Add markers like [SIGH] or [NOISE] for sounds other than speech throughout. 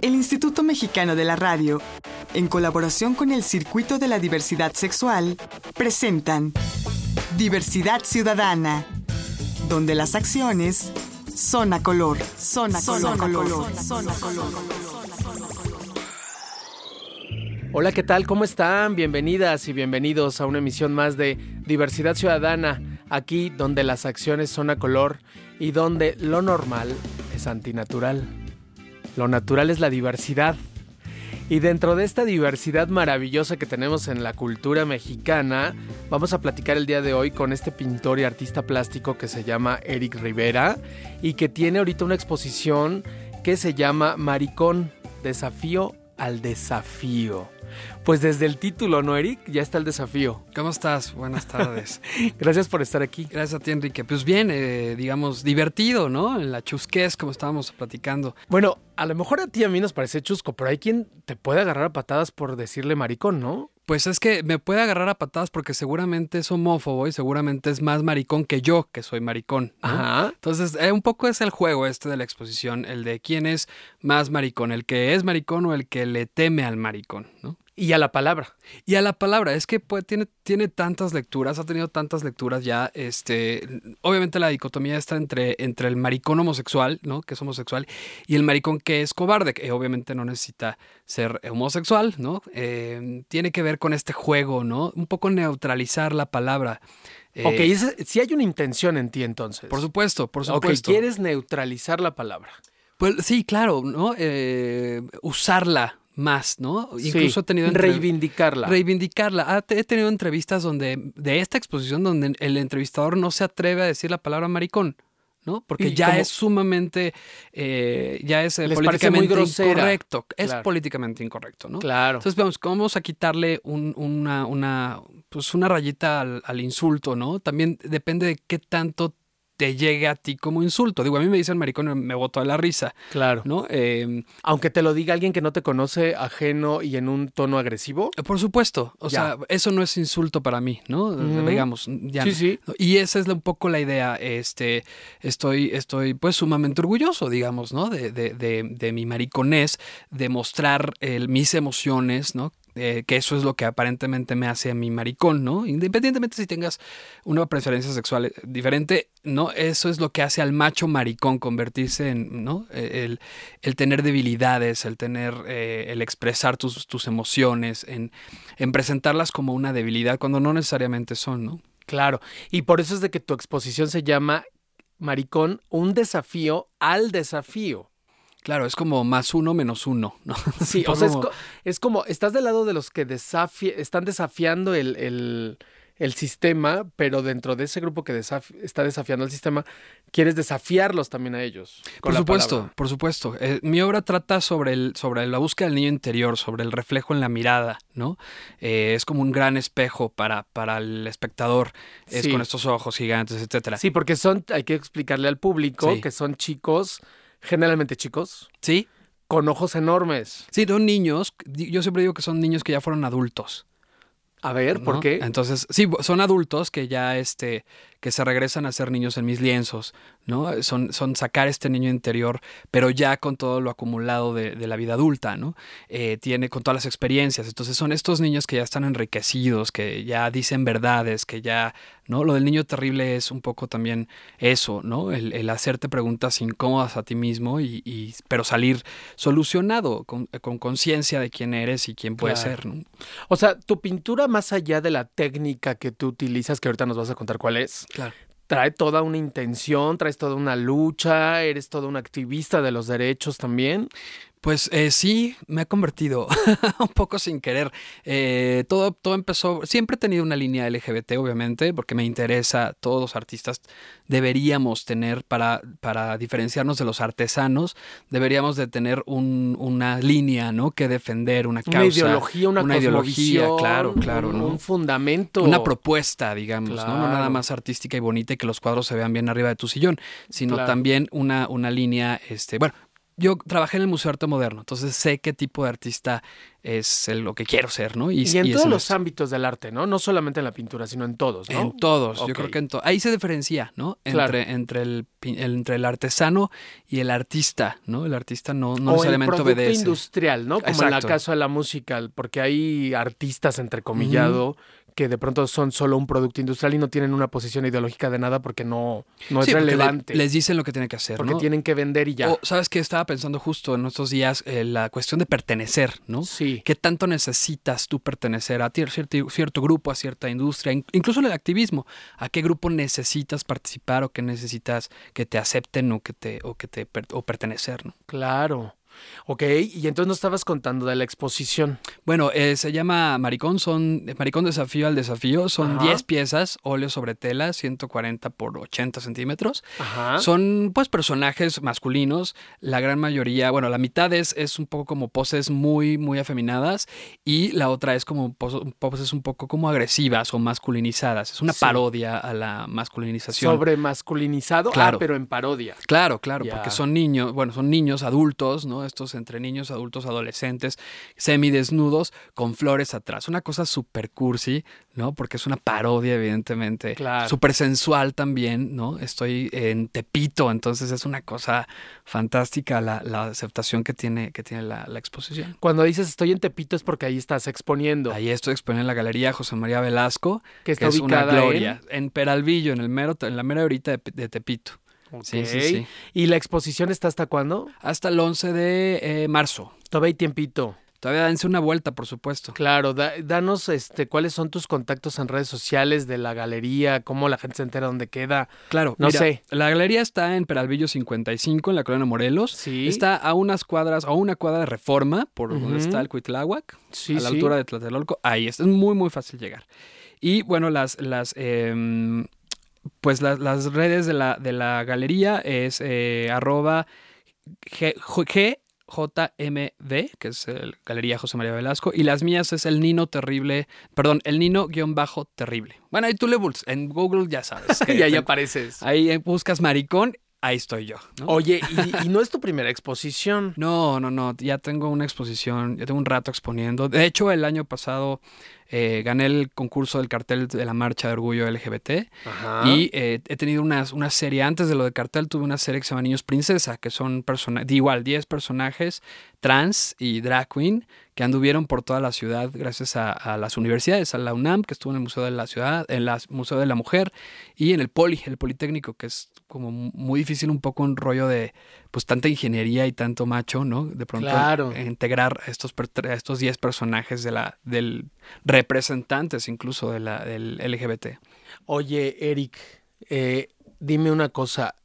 El Instituto Mexicano de la Radio, en colaboración con el Circuito de la Diversidad Sexual, presentan Diversidad Ciudadana, donde las acciones son a color, son a color, color, son a color. Hola, ¿qué tal? ¿Cómo están? Bienvenidas y bienvenidos a una emisión más de Diversidad Ciudadana, aquí donde las acciones son a color y donde lo normal es antinatural. Lo natural es la diversidad. Y dentro de esta diversidad maravillosa que tenemos en la cultura mexicana, vamos a platicar el día de hoy con este pintor y artista plástico que se llama Eric Rivera y que tiene ahorita una exposición que se llama Maricón, desafío al desafío. Pues desde el título, ¿no, Eric? Ya está el desafío. ¿Cómo estás? Buenas tardes. [LAUGHS] Gracias por estar aquí. Gracias a ti, Enrique. Pues bien, eh, digamos, divertido, ¿no? En la chusquez, como estábamos platicando. Bueno, a lo mejor a ti a mí nos parece chusco, pero hay quien te puede agarrar a patadas por decirle maricón, ¿no? Pues es que me puede agarrar a patadas porque seguramente es homófobo y seguramente es más maricón que yo, que soy maricón. Ajá. Entonces, eh, un poco es el juego este de la exposición, el de quién es más maricón, el que es maricón o el que le teme al maricón, ¿no? Y a la palabra. Y a la palabra, es que pues, tiene, tiene tantas lecturas, ha tenido tantas lecturas ya. Este, obviamente la dicotomía está entre, entre el maricón homosexual, ¿no? Que es homosexual, y el maricón que es cobarde, que obviamente no necesita ser homosexual, ¿no? Eh, tiene que ver con este juego, ¿no? Un poco neutralizar la palabra. Eh, ok, si hay una intención en ti entonces. Por supuesto, por supuesto. Ok, quieres neutralizar la palabra. Pues sí, claro, ¿no? Eh, usarla más, ¿no? Incluso he tenido reivindicarla. Reivindicarla. Ah, he tenido entrevistas donde de esta exposición donde el entrevistador no se atreve a decir la palabra maricón. ¿no? Porque ya es sumamente, eh, ya es eh, políticamente incorrecto. Es políticamente incorrecto, ¿no? Claro. Entonces vamos, vamos a quitarle una, una, pues una rayita al, al, insulto, ¿no? También depende de qué tanto te llegue a ti como insulto. Digo, a mí me dicen maricón y me boto a la risa. Claro. ¿No? Em, Aunque te lo diga alguien que no te conoce ajeno y en un tono agresivo. Por supuesto. O sea, eso no es insulto para mí, ¿no? Digamos. Ya sí, sí. Y esa es un poco la idea. Este, estoy, estoy pues sumamente orgulloso, digamos, ¿no? De, de, de, de mi mariconés, de mostrar mis emociones, ¿no? Eh, que eso es lo que aparentemente me hace a mi maricón, ¿no? Independientemente si tengas una preferencia sexual eh, diferente, ¿no? Eso es lo que hace al macho maricón convertirse en, ¿no? E, el, el tener debilidades, el tener, eh, el expresar tus, tus emociones, en, en presentarlas como una debilidad cuando no necesariamente son, ¿no? Claro, y por eso es de que tu exposición se llama Maricón, un desafío al desafío. Claro, es como más uno menos uno, ¿no? [LAUGHS] Sí, o sea, es, como, estás del lado de los que están desafiando el, sistema, pero dentro de ese grupo que está desafiando el sistema, quieres desafiarlos también a ellos. por supuesto, por supuesto. Eh, mi obra trata sobre, el, sobre la búsqueda del niño interior, sobre el reflejo en la mirada, ¿no? Eh, es como un gran espejo para, para el espectador, es con estos ojos gigantes, etcétera. Sí, porque son, hay que explicarle al público que son chicos generalmente chicos. Sí. Con ojos enormes. Sí, son niños. Yo siempre digo que son niños que ya fueron adultos. A ver, ¿por qué? Entonces, sí, son adultos que ya este, que se regresan a ser niños en mis lienzos, ¿no? Son, son sacar este niño interior, pero ya con todo lo acumulado de, la vida adulta, ¿no? Eh, tiene con todas las experiencias. Entonces son estos niños que ya están enriquecidos, que ya dicen verdades, que ya, ¿no? Lo del niño terrible es un poco también eso, ¿no? El, hacerte preguntas incómodas a ti mismo, y, pero salir solucionado, con conciencia de quién eres y quién puedes ser, ¿no? O sea, tu pintura más allá de la técnica que tú utilizas, que ahorita nos vas a contar cuál es, Claro. Trae toda una intención, traes toda una lucha, eres todo un activista de los derechos también. Pues eh, sí, me ha convertido [LAUGHS] un poco sin querer. Eh, todo, todo empezó, siempre he tenido una línea LGBT, obviamente, porque me interesa, todos los artistas deberíamos tener, para, para diferenciarnos de los artesanos, deberíamos de tener una línea, ¿no? Que defender, una causa. Una ideología, una, una ideología, claro, claro. Un, fundamento. Una propuesta, digamos, ¿no? No nada más artística y bonita y que los cuadros se vean bien arriba de tu sillón, sino también una, una línea, este, bueno, yo trabajé en el Museo de Arte Moderno, entonces sé qué tipo de artista es el- lo que quiero ser, ¿no? Y, en y todos los ámbitos del arte, ¿no? No solamente en la pintura, sino en todos, ¿no? En todos, yo creo que en todos. Ahí se diferencia, ¿no? Claro. Entre, entre, el, el- entre el artesano y el artista, ¿no? El artista no, no o el necesariamente producto obedece. industrial, ¿no? Como en el caso de la música, porque hay artistas, entrecomillado, que de pronto son solo un producto industrial y no tienen una posición ideológica de nada porque no, no es Sí, relevante. les dicen lo que tienen que hacer, porque ¿no? tienen que vender y ya. O, ¿sabes qué? Estaba pensando justo en estos días eh, la cuestión de pertenecer, ¿no? sí. ¿Qué tanto necesitas tú pertenecer a cierto, cierto grupo, a cierta industria, in- incluso el activismo? ¿A qué grupo necesitas participar o qué necesitas que te acepten o que te o que te o pertenecer, ¿no? Claro. Ok, y entonces nos estabas contando de la exposición. Bueno, eh, se llama Maricón, son Maricón Desafío al Desafío, son Ajá. 10 piezas, óleo sobre tela, 140 por 80 centímetros. Ajá. Son pues personajes masculinos, la gran mayoría, bueno, la mitad es, es un poco como poses muy, muy afeminadas y la otra es como pos- poses un poco como agresivas o masculinizadas. Es una Sí. parodia a la masculinización. Sobre masculinizado, Claro. ah, pero en parodia. Claro, claro, porque son niños, bueno, son niños adultos, ¿no? Estos entre niños, adultos, adolescentes, semidesnudos, con flores atrás. Una cosa súper cursi, ¿no? Porque es una parodia, evidentemente. Claro. Súper sensual también, ¿no? Estoy en Tepito, entonces es una cosa fantástica la, la aceptación que tiene, que tiene la, la exposición. Cuando dices estoy en Tepito es porque ahí estás exponiendo. Ahí estoy exponiendo en la Galería José María Velasco, que está que es una gloria, en Peralvillo, en, el mero, en la mera horita de, de Tepito. Sí, sí, sí. ¿Y la exposición está hasta cuándo? Hasta el 11 de eh, marzo. Todavía hay tiempito. Todavía dense una vuelta, por supuesto. Claro, da- danos este, cuáles son tus contactos en redes sociales de la galería, cómo la gente se entera dónde queda. Claro, No mira, sé. La galería está en Peralvillo 55, en la colonia Morelos. Sí. Está a unas cuadras, a una cuadra de reforma, por Ujú. donde está el Cuitláhuac, Sí, a la sí. altura de Tlatelolco. Ahí está, es muy, muy fácil llegar. Y bueno, las, las em, pues las, las redes de la, de la galería es eh, arroba G- que es el Galería José María Velasco, y las mías es el Nino Terrible, perdón, el Nino guion bajo terrible. Bueno, ahí tú le en Google ya sabes. [LAUGHS] que y ahí apareces. Ahí buscas maricón, ahí estoy yo. ¿no? Oye, [LAUGHS] y, y no es tu primera exposición. [LAUGHS] No, no, no, ya tengo una exposición, ya tengo un rato exponiendo. De hecho, el año pasado eh, gané el concurso del cartel de la marcha de orgullo LGBT Ajá. y eh, he tenido una, una serie, antes de lo de cartel, tuve una serie que se llama Niños Princesa, que son personajes, igual, 10 personajes trans y drag queen que anduvieron por toda la ciudad gracias a, a las universidades, a la UNAM, que estuvo en el Museo de la Ciudad, en el Museo de la Mujer y en el Poli, el Politécnico, que es como muy difícil un poco un rollo de pues tanta ingeniería y tanto macho, ¿no? De pronto Claro. integrar a estos, a estos 10 personajes de la, del representantes incluso de la, del LGBT. Oye, Eric, eh, dime una cosa.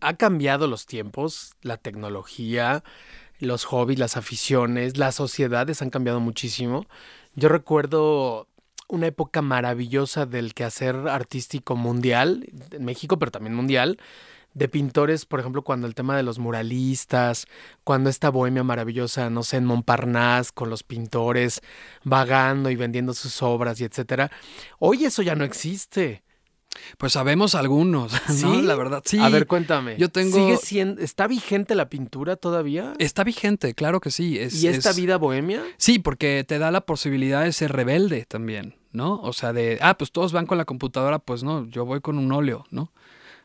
¿Ha cambiado los tiempos, la tecnología, los hobbies, las aficiones, las sociedades han cambiado muchísimo? Yo recuerdo una época maravillosa del quehacer artístico mundial, en México, pero también mundial, de pintores, por ejemplo, cuando el tema de los muralistas, cuando esta bohemia maravillosa, no sé, en Montparnasse, con los pintores vagando y vendiendo sus obras y etcétera. Hoy eso ya no existe. Pues sabemos algunos, [LAUGHS] ¿no? ¿Sí? La verdad, sí. A ver, cuéntame. Yo tengo- ¿Sigue siendo, ¿Está vigente la pintura todavía? Está vigente, claro que sí. Es, ¿Y esta es- vida bohemia? Sí, porque te da la posibilidad de ser rebelde también, ¿no? O sea, de, ah, pues todos van con la computadora, pues no, yo voy con un óleo, ¿no?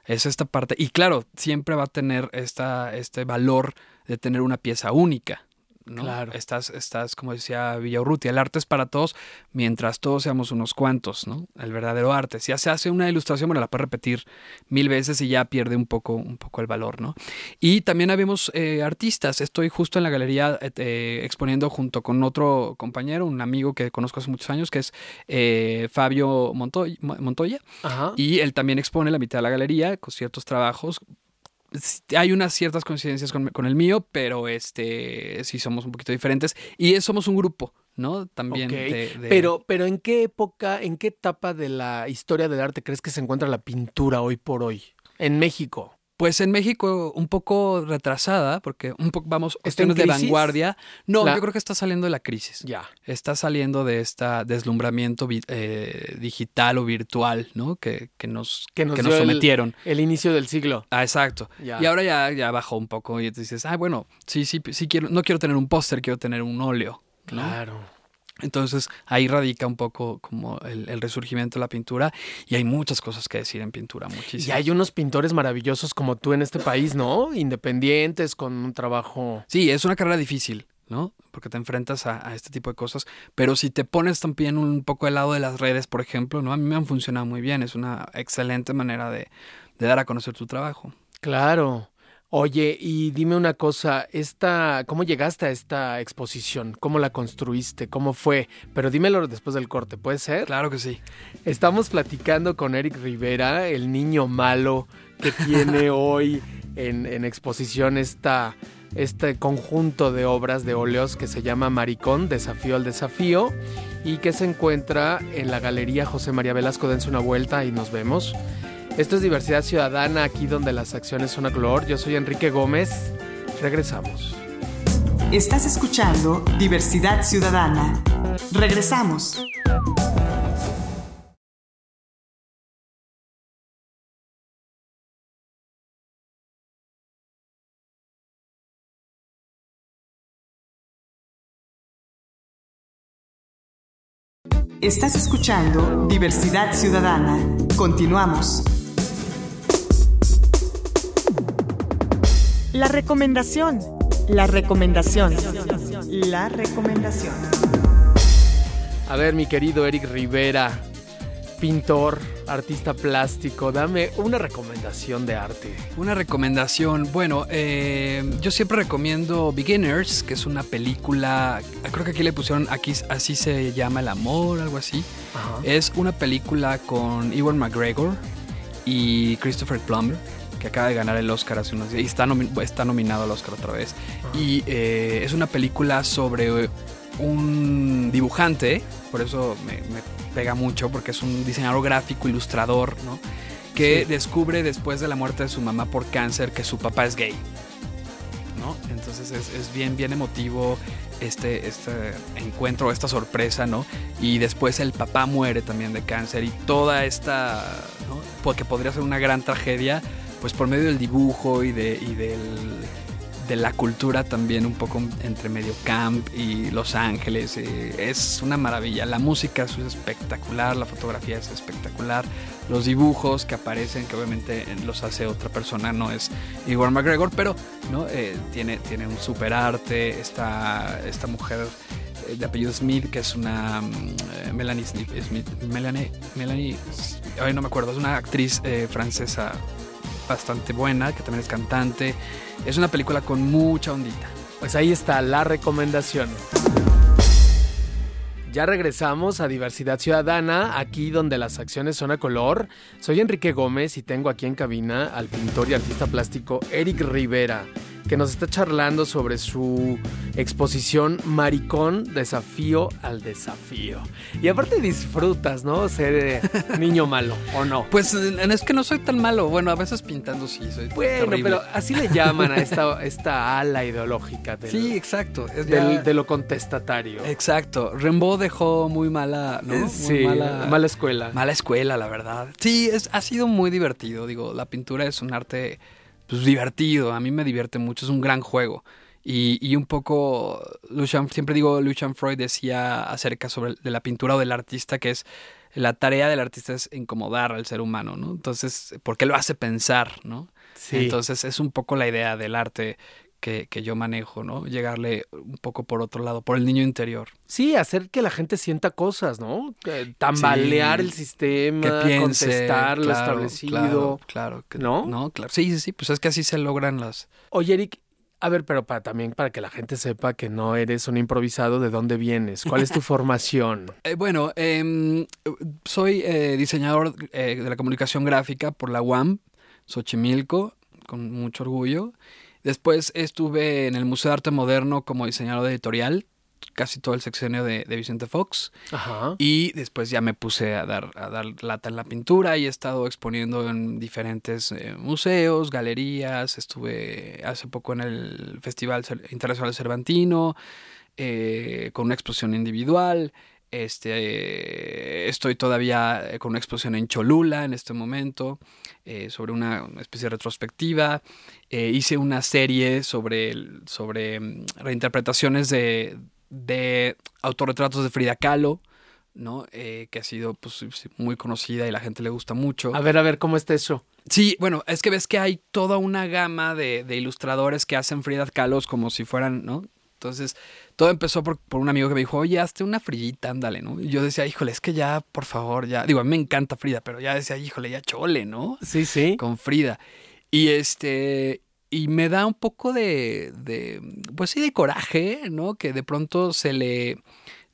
Es esta parte. Y claro, siempre va a tener esta, este valor de tener una pieza única. ¿No? Claro. Estás, estás, como decía Villaurrutia, el arte es para todos, mientras todos seamos unos cuantos, ¿no? El verdadero arte. Si ya se hace una ilustración, bueno, la puedes repetir mil veces y ya pierde un poco, un poco el valor, ¿no? Y también habíamos eh, artistas. Estoy justo en la galería eh, eh, exponiendo junto con otro compañero, un amigo que conozco hace muchos años, que es eh, Fabio Montoya, Montoya. Ajá. Y él también expone la mitad de la galería con ciertos trabajos. Hay unas ciertas coincidencias con, con el mío, pero este sí somos un poquito diferentes. Y somos un grupo, ¿no? También de, de- Pero, pero ¿en qué época, en qué etapa de la historia del arte crees que se encuentra la pintura hoy por hoy? En México. Pues en México un poco retrasada, porque un poco vamos ¿Está en cuestiones de vanguardia. No, La- yo creo que está saliendo de la crisis. Ya. Está saliendo de este deslumbramiento eh, digital o virtual, ¿no? Que, que nos, Que nos que sometieron. El inicio del siglo. Ah, exacto. Ya. Y ahora ya, ya bajó un poco y dices, ah, bueno, sí, sí, sí quiero, no quiero tener un póster, quiero tener un óleo. ¿no? Claro. Entonces ahí radica un poco como el, el resurgimiento de la pintura y hay muchas cosas que decir en pintura, Y muchísimas. hay unos pintores maravillosos como tú en este país, ¿no? Independientes, con un trabajo. Sí, es una carrera difícil, ¿no? Porque te enfrentas a, a este tipo de cosas, pero si te pones también un poco del lado de las redes, por ejemplo, ¿no? A mí me han funcionado muy bien, es una excelente manera de, de dar a conocer tu trabajo. Claro. Oye, y dime una cosa, esta, ¿cómo llegaste a esta exposición? ¿Cómo la construiste? ¿Cómo fue? Pero dímelo después del corte, ¿puede ser? Claro que sí. Estamos platicando con Eric Rivera, el niño malo que tiene [LAUGHS] hoy en, en exposición esta, este conjunto de obras de óleos que se llama Maricón, Desafío al Desafío, y que se encuentra en la Galería José María Velasco. Dense una vuelta y nos vemos. Esto es Diversidad Ciudadana, aquí donde las acciones son a color. Yo soy Enrique Gómez. Regresamos. Estás escuchando Diversidad Ciudadana. Regresamos. Estás escuchando Diversidad Ciudadana. Continuamos. La recomendación. La recomendación. La recomendación. A ver, mi querido Eric Rivera, pintor, artista plástico, dame una recomendación de arte. Una recomendación, bueno, eh, yo siempre recomiendo Beginners, que es una película, creo que aquí le pusieron, aquí así se llama El Amor, algo así. Ajá. Es una película con Ewan McGregor y Christopher Plummer, que acaba de ganar el Oscar hace unos días y está, nomi- está nominado al Oscar otra vez. Y eh, es una película sobre un dibujante, por eso me, me pega mucho, porque es un diseñador gráfico, ilustrador, ¿no? Que Sí. descubre después de la muerte de su mamá por cáncer que su papá es gay. ¿no? Entonces es, es bien, bien emotivo este, este encuentro, esta sorpresa, ¿no? Y después el papá muere también de cáncer y toda esta, ¿no? Porque podría ser una gran tragedia, pues por medio del dibujo y, de, y del, de la cultura también un poco entre medio camp y Los Ángeles. eh, es una maravilla. La música es espectacular, la fotografía es espectacular, los dibujos que aparecen, que obviamente los hace otra persona, no es Igor McGregor, pero ¿no? Eh, tiene, tiene un super arte. Esta, esta mujer eh, de apellido Smith, que es una mm, eh, Melanie Smith, Melanie, Melanie, ay, no me acuerdo, es una actriz francesa bastante buena, que también es cantante. Es una película con mucha ondita. Pues ahí está la recomendación. Ya regresamos a Diversidad Ciudadana, aquí donde las acciones son a color. Soy Enrique Gómez y tengo aquí en cabina al pintor y artista plástico Eric Rivera, que nos está charlando sobre su exposición Maricón, Desafío al Desafío. Y aparte disfrutas, ¿no? Ser eh, [LAUGHS] niño malo, ¿o no? Pues eh, es que no soy tan malo. Bueno, a veces pintando sí, soy Bueno, terrible. pero así le llaman a esta, [LAUGHS] esta ala ideológica del- Sí, exacto. Es del- ya- de lo contestatario. Exacto. Rimbaud dejó muy mala, ¿no? Muy Sí, mala, escuela. Mala escuela, la verdad. Sí, es, ha sido muy divertido. Digo, la pintura es un arte pues, divertido. A mí me divierte mucho. Es un gran juego. Y, y un poco, Lucian, siempre digo, Lucian Freud decía acerca sobre de la pintura o del artista que es la tarea del artista es incomodar al ser humano, ¿no? Entonces, porque lo hace pensar, ¿no? Sí. Entonces es un poco la idea del arte que, que yo manejo, ¿no? Llegarle un poco por otro lado, por el niño interior. Sí, hacer que la gente sienta cosas, ¿no? Que tambalear Sí. el sistema, que piense, contestar lo establecido. Claro, claro. que- ¿No? No, claro. Sí, sí, sí. Pues es que así se logran las. Oye, Eric, a ver, pero para, también para que la gente sepa que no eres un improvisado, ¿de dónde vienes? ¿Cuál es tu [LAUGHS] formación? Eh, bueno, em, soy eh, diseñador eh, de la comunicación gráfica por la UAM, Xochimilco, con mucho orgullo. Después estuve en el Museo de Arte Moderno como diseñador editorial, casi todo el sexenio de, de Vicente Fox. Ajá. Y después ya me puse a dar, a dar lata en la pintura y he estado exponiendo en diferentes eh, museos, galerías. Estuve hace poco en el Festival Internacional Cervantino eh, con una exposición individual. Este, eh, estoy todavía eh, con una exposición en Cholula en este momento eh, sobre una especie de retrospectiva. Eh, hice una serie sobre, sobre mm, reinterpretaciones de, de autorretratos de Frida Kahlo. ¿no? Que ha sido pues, muy conocida y la gente le gusta mucho. A ver, a ver, ¿cómo está eso? Sí, bueno, es que ves que hay toda una gama de, de ilustradores que hacen Frida Kahlo como si fueran, ¿no? Entonces, todo empezó por, por un amigo que me dijo, oye, hazte una Fridita, ándale, ¿no? Y yo decía, híjole, es que ya, por favor, ya. Digo, a mí me encanta Frida, pero ya decía, híjole, ya chole, ¿no? Sí, sí. Con Frida. Y este. Y me da un poco de. de pues sí, de coraje, ¿no? Que de pronto se le.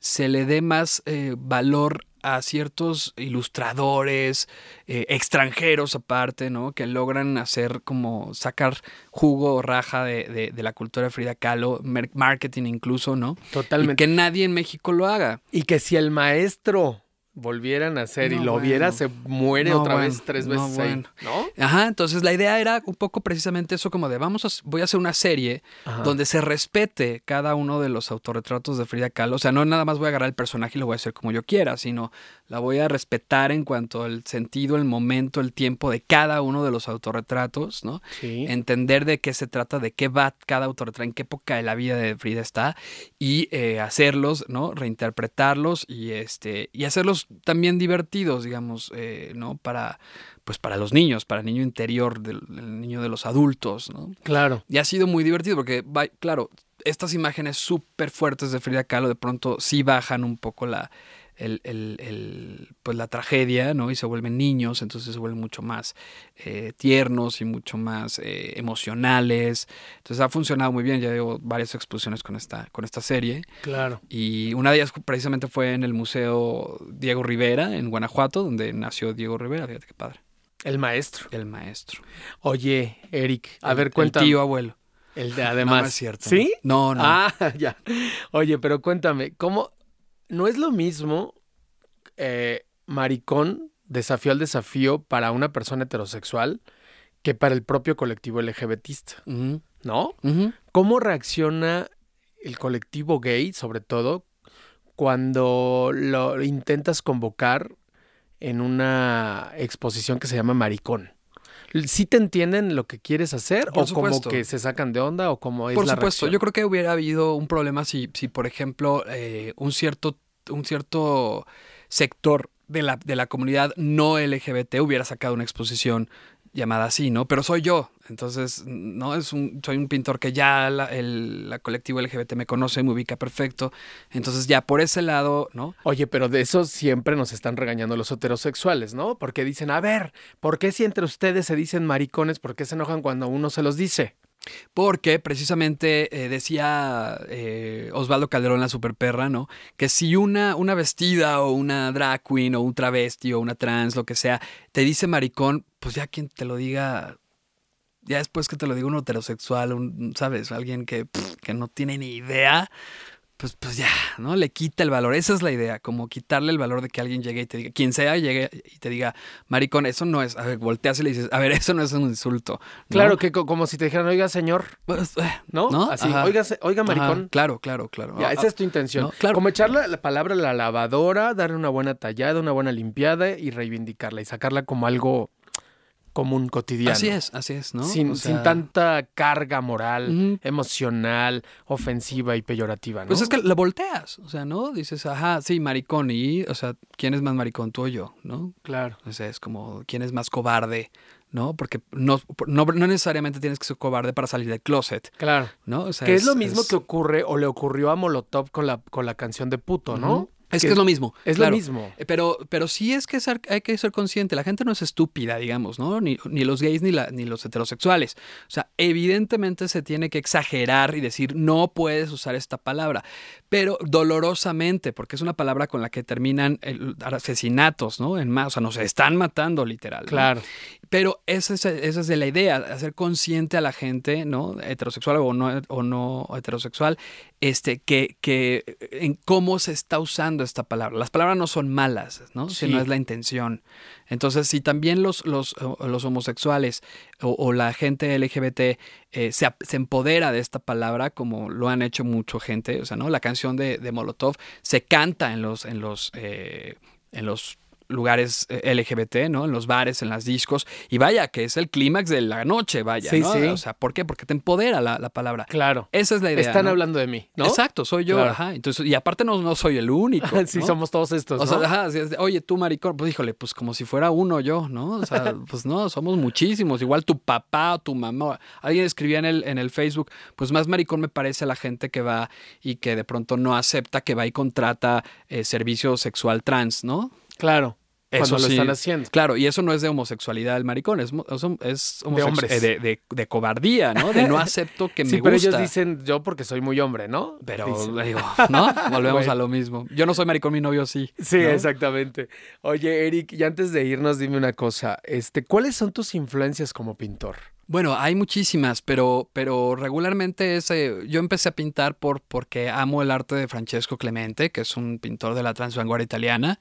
se le dé más eh, valor a ciertos ilustradores eh, extranjeros aparte, ¿no? Que logran hacer como sacar jugo o raja de, de- de la cultura de Frida Kahlo, marketing incluso, ¿no? Y Totalmente. que nadie en México lo haga. Y que si el maestro volvieran a hacer y lo bueno. viera, se muere No, otra bueno. vez, tres No, veces ahí. bueno. ¿No? Ajá, entonces la idea era un poco precisamente eso como de vamos a, voy a hacer una serie Ajá. donde se respete cada uno de los autorretratos de Frida Kahlo. O sea, no nada más voy a agarrar el personaje y lo voy a hacer como yo quiera, sino la voy a respetar en cuanto al sentido, el momento, el tiempo de cada uno de los autorretratos, ¿no? Sí. Entender de qué se trata, de qué va cada autorretrato, en qué época de la vida de Frida está y eh, hacerlos, ¿no? Reinterpretarlos y este y hacerlos también divertidos, digamos, eh, ¿no? Para pues para los niños, para el niño interior, del, del niño de los adultos, ¿no? Claro. Y ha sido muy divertido porque, va- claro, estas imágenes súper fuertes de Frida Kahlo de pronto sí bajan un poco la, el, el- el, pues la tragedia, ¿no? Y se vuelven niños, entonces se vuelven mucho más eh, tiernos y mucho más eh, emocionales. Entonces ha funcionado muy bien, ya llevo varias exposiciones con esta, con esta serie. Claro. Y una de ellas precisamente fue en el Museo Diego Rivera, en Guanajuato, donde nació Diego Rivera, fíjate qué padre, El maestro. el maestro. Oye, Eric, a El- ver, El cuéntame. tío abuelo. El de No, además. no es cierto. ¿Sí? No, no. Ah, [LAUGHS] ya. Oye, pero cuéntame, ¿cómo no es lo mismo eh, maricón, desafío al desafío para una persona heterosexual que para el propio colectivo LGBTista, ¿no? ¿Cómo reacciona el colectivo gay, sobre todo, cuando lo intentas convocar en una exposición que se llama Maricón? ¿Sí te entienden lo que quieres hacer? Por ¿O como supuesto. que se sacan de onda? ¿O cómo es Por la supuesto, reacción? yo creo que hubiera habido un problema si, si por ejemplo, eh, un cierto, un cierto sector de la, de la comunidad no LGBT hubiera sacado una exposición llamada así, ¿no? Pero soy yo, entonces, no es un, soy un pintor que ya la, el la colectivo LGBT me conoce, me ubica perfecto, entonces ya por ese lado, ¿no? Oye, pero de eso siempre nos están regañando los heterosexuales, ¿no? Porque dicen, a ver, ¿por qué si entre ustedes se dicen maricones, por qué se enojan cuando uno se los dice? Porque precisamente eh, decía eh, Osvaldo Calderón, la superperra, ¿no? Que si una, una vestida o una drag queen o un travesti o una trans, lo que sea, te dice maricón, pues ya quien te lo diga, ya después que te lo diga un heterosexual, un, ¿sabes? Alguien que, que no tiene ni idea, pues, pues ya, ¿no? Le quita el valor. Esa es la idea, como quitarle el valor de que alguien llegue y te diga, quien sea llegue y te diga, maricón, eso no es, a ver, volteas y le dices, a ver, eso no es un insulto. ¿no? Claro que co- como si te dijeran, oiga, señor, Pues, eh, ¿no? ¿No? Así, Ajá. oiga, oiga, Ajá, maricón. claro, claro, claro. Ya, Ah, esa es tu intención. no, claro. Como echar la, la palabra a la lavadora, darle una buena tallada, una buena limpiada y reivindicarla y sacarla como algo común, cotidiano. Así es, así es, ¿no? Sin, O sin tanta carga moral, emocional, ofensiva y peyorativa, ¿no? Pues es que la volteas, o sea, ¿no? Dices, ajá, sí, maricón, y, o sea, ¿quién es más maricón, tú o yo, no? Claro. O sea, es como, ¿quién es más cobarde, no? Porque no, no, no necesariamente tienes que ser cobarde para salir del closet, Claro. ¿no? O sea, que es, lo mismo que ocurre o le ocurrió a Molotov con la, con la canción de puto, ¿no? Ujú. Es que, es lo mismo. Es claro. lo mismo. Eh, Pero, pero sí es que ser- hay que ser consciente. La gente no es estúpida, digamos, ¿no? Ni, ni los gays ni, la- ni los heterosexuales. O sea, evidentemente se tiene que exagerar y decir, no puedes usar esta palabra. Pero dolorosamente, porque es una palabra con la que terminan el- asesinatos, ¿no? En más, o sea, nos están matando literal. ¿no? Pero esa es, esa es la idea, hacer consciente a la gente, ¿no? Heterosexual o no, o no heterosexual, este, que, que en cómo se está usando esta palabra. Las palabras no son malas, ¿no? Sí. Sino es la intención. Entonces, si también los, los, los homosexuales o, o la gente LGBT eh, se, se empodera de esta palabra, como lo han hecho mucha gente, o sea, ¿no? La canción de, de Molotov se canta en los, en los, eh, en los lugares eh, LGBT, ¿no? En los bares, en las discos. Y vaya, que es el clímax de la noche, vaya, Sí, ¿no? sí. O sea, ¿por qué? Porque te empodera la, la palabra. Claro. Esa es la idea. Están ¿no? hablando de mí, ¿no? Exacto, soy yo, Claro. ajá. Entonces, y aparte no, no soy el único. [LAUGHS] sí, ¿no? somos todos estos, O sea, ajá, oye, tú maricón, pues híjole, pues como si fuera uno yo, ¿no? O sea, [LAUGHS] pues no, somos muchísimos. Igual tu papá o tu mamá. Alguien escribía en el, en el Facebook, pues más maricón me parece la gente que va y que de pronto no acepta, que va y contrata eh, servicio sexual trans, ¿no? Claro. Cuando Eso lo sí. están haciendo. Claro, y eso no es de homosexualidad del maricón, es, es, hombres. eh, de, de- de cobardía, ¿no? De no [LAUGHS] acepto que me Sí, gusta. pero ellos dicen yo porque soy muy hombre, ¿no? Pero digo, [LAUGHS] ¿no? Volvemos Bueno. a lo mismo. Yo no soy maricón, mi novio sí. Sí, ¿no? exactamente. Oye, Eric, y antes de irnos, dime una cosa. Este, ¿cuáles son tus influencias como pintor? Bueno, hay muchísimas, pero, pero regularmente es, eh, yo empecé a pintar por, porque amo el arte de Francesco Clemente, que es un pintor de la transvanguardia italiana.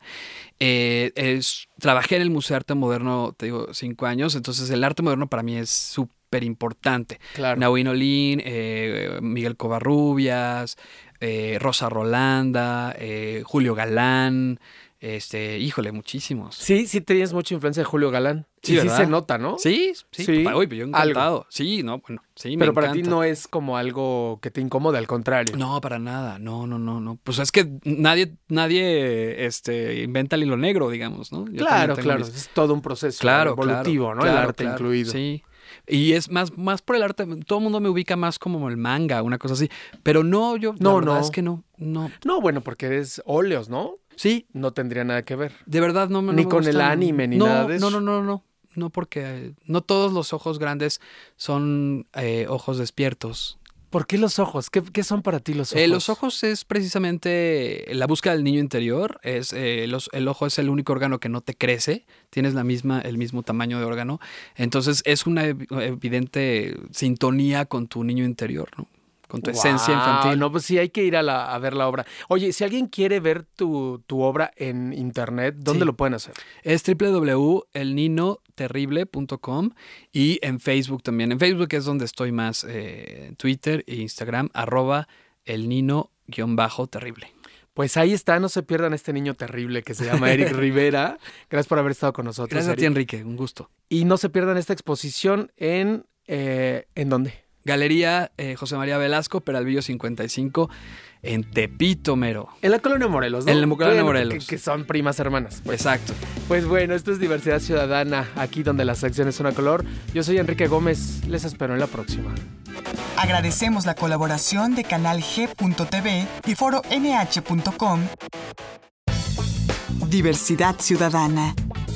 Eh, trabajé en el Museo de Arte Moderno, te digo, cinco años, entonces el arte moderno para mí es súper importante. Claro. Nauín Olín, eh, Miguel Covarrubias, eh, Rosa Rolanda, eh, Julio Galán, este, híjole, muchísimos. Sí, sí tienes mucha influencia de Julio Galán. Sí, y sí se nota, ¿no? Sí, sí, Sí, papá, uy, pues yo algo. encantado. Sí, no, bueno, sí, me Pero para ti no es como algo que te incomode, al contrario. No, para nada. No, no, no, no. Pues es que nadie, nadie, este, inventa el hilo negro, digamos, ¿no? Yo claro, claro. mis- Es todo un proceso Claro, evolutivo, claro, ¿no? el arte incluido. Sí. Y es más, más por el arte. Todo el mundo me ubica más como el manga, una cosa así. Pero no, yo. No, la no. Es que no, no. No, bueno, porque es óleos, ¿no? Sí, No tendría nada que ver. de verdad no me. no Ni me con el anime, ni No, nada de eso. No, no, no, no. No, porque eh, no todos los ojos grandes son eh, ojos despiertos. ¿Por qué los ojos? ¿Qué, qué son para ti los ojos? Eh, los ojos es precisamente la búsqueda del niño interior. Es, eh, los- el ojo es el único órgano que no te crece. Tienes la misma, el mismo tamaño de órgano. Entonces es una ev- evidente sintonía con tu niño interior, ¿no? Con tu esencia infantil. No, pues sí, hay que ir a, la- a ver la obra. Oye, si alguien quiere ver tu, tu obra en internet, ¿dónde Sí. lo pueden hacer? Es www.elninoterrible.com y en Facebook también. En Facebook es donde estoy más, eh, Twitter e Instagram, arroba elnino-terrible. Pues ahí está, no se pierdan este niño terrible que se llama [LAUGHS] Eric Rivera. Gracias por haber estado con nosotros. Gracias a ti. Enrique. Un gusto. Y no se pierdan esta exposición en... eh, ¿En dónde? Galería eh, José María Velasco, Peralvillo 55, en Tepito, Mero. En la Colonia Morelos, ¿no? En la Colonia Morelos. Que, que son primas hermanas. Pues. Exacto. pues bueno, esto es Diversidad Ciudadana, aquí donde las acciones son a color. Yo soy Enrique Gómez, les espero en la próxima. Agradecemos la colaboración de Canal G.tv y Foro NH.com. Diversidad Ciudadana,